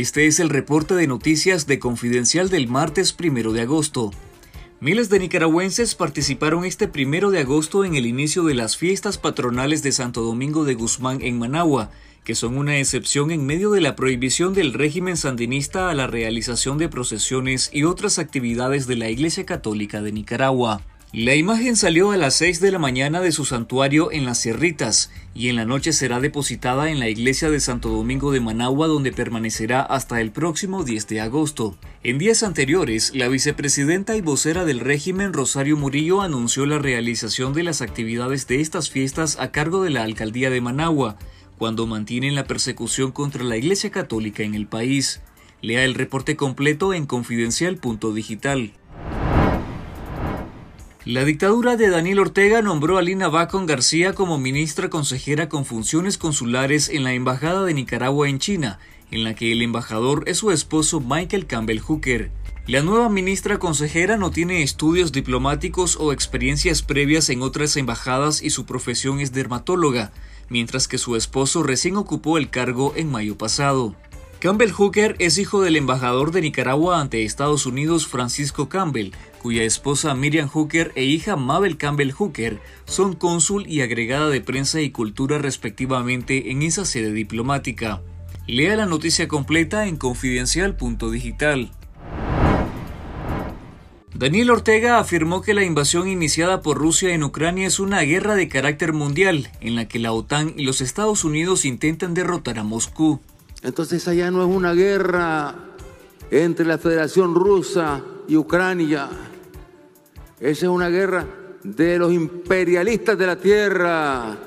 Este es el reporte de noticias de Confidencial del martes 1 de agosto. Miles de nicaragüenses participaron este 1 de agosto en el inicio de las fiestas patronales de Santo Domingo de Guzmán en Managua, que son una excepción en medio de la prohibición del régimen sandinista a la realización de procesiones y otras actividades de la Iglesia Católica de Nicaragua. La imagen salió a las 6 de la mañana de su santuario en las Cerritas y en la noche será depositada en la iglesia de Santo Domingo de Managua donde permanecerá hasta el próximo 10 de agosto. En días anteriores, la vicepresidenta y vocera del régimen Rosario Murillo anunció la realización de las actividades de estas fiestas a cargo de la alcaldía de Managua, cuando mantienen la persecución contra la Iglesia Católica en el país. Lea el reporte completo en confidencial.digital. La dictadura de Daniel Ortega nombró a Lina Bacon García como ministra consejera con funciones consulares en la Embajada de Nicaragua en China, en la que el embajador es su esposo Michael Campbell Hooker. La nueva ministra consejera no tiene estudios diplomáticos o experiencias previas en otras embajadas y su profesión es dermatóloga, mientras que su esposo recién ocupó el cargo en mayo pasado. Campbell Hooker es hijo del embajador de Nicaragua ante Estados Unidos Francisco Campbell, cuya esposa Miriam Hooker e hija Mabel Campbell Hooker son cónsul y agregada de prensa y cultura respectivamente en esa sede diplomática. Lea la noticia completa en confidencial.digital. Daniel Ortega afirmó que la invasión iniciada por Rusia en Ucrania es una guerra de carácter mundial en la que la OTAN y los Estados Unidos intentan derrotar a Moscú. Entonces allá no es una guerra entre la Federación Rusa y Ucrania. Esa es una guerra de los imperialistas de la tierra,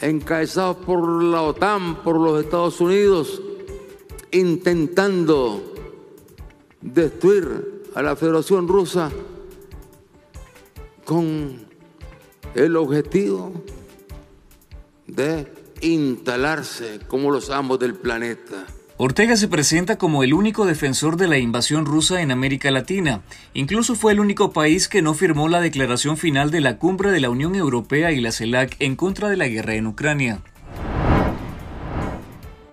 encabezados por la OTAN, por los Estados Unidos, intentando destruir a la Federación Rusa con el objetivo de instalarse como los amos del planeta. Ortega se presenta como el único defensor de la invasión rusa en América Latina. Incluso fue el único país que no firmó la declaración final de la cumbre de la Unión Europea y la CELAC en contra de la guerra en Ucrania.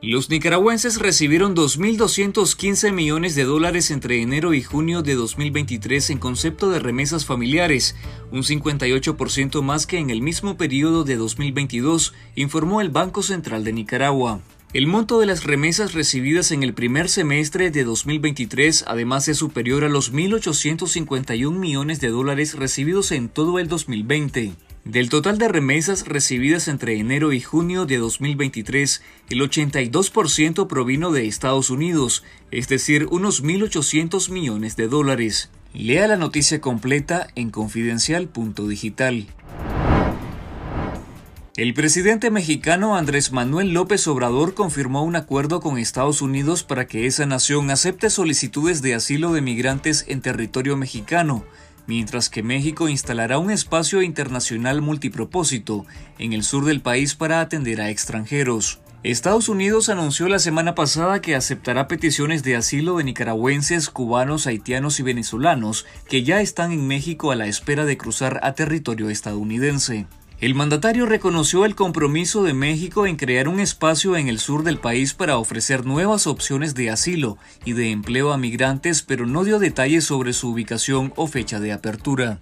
Los nicaragüenses recibieron 2.215 millones de dólares entre enero y junio de 2023 en concepto de remesas familiares, un 58% más que en el mismo periodo de 2022, informó el Banco Central de Nicaragua. El monto de las remesas recibidas en el primer semestre de 2023 además es superior a los 1.851 millones de dólares recibidos en todo el 2020. Del total de remesas recibidas entre enero y junio de 2023, el 82% provino de Estados Unidos, es decir, unos 1.800 millones de dólares. Lea la noticia completa en confidencial.digital. El presidente mexicano Andrés Manuel López Obrador confirmó un acuerdo con Estados Unidos para que esa nación acepte solicitudes de asilo de migrantes en territorio mexicano, mientras que México instalará un espacio internacional multipropósito en el sur del país para atender a extranjeros. Estados Unidos anunció la semana pasada que aceptará peticiones de asilo de nicaragüenses, cubanos, haitianos y venezolanos que ya están en México a la espera de cruzar a territorio estadounidense. El mandatario reconoció el compromiso de México en crear un espacio en el sur del país para ofrecer nuevas opciones de asilo y de empleo a migrantes, pero no dio detalles sobre su ubicación o fecha de apertura.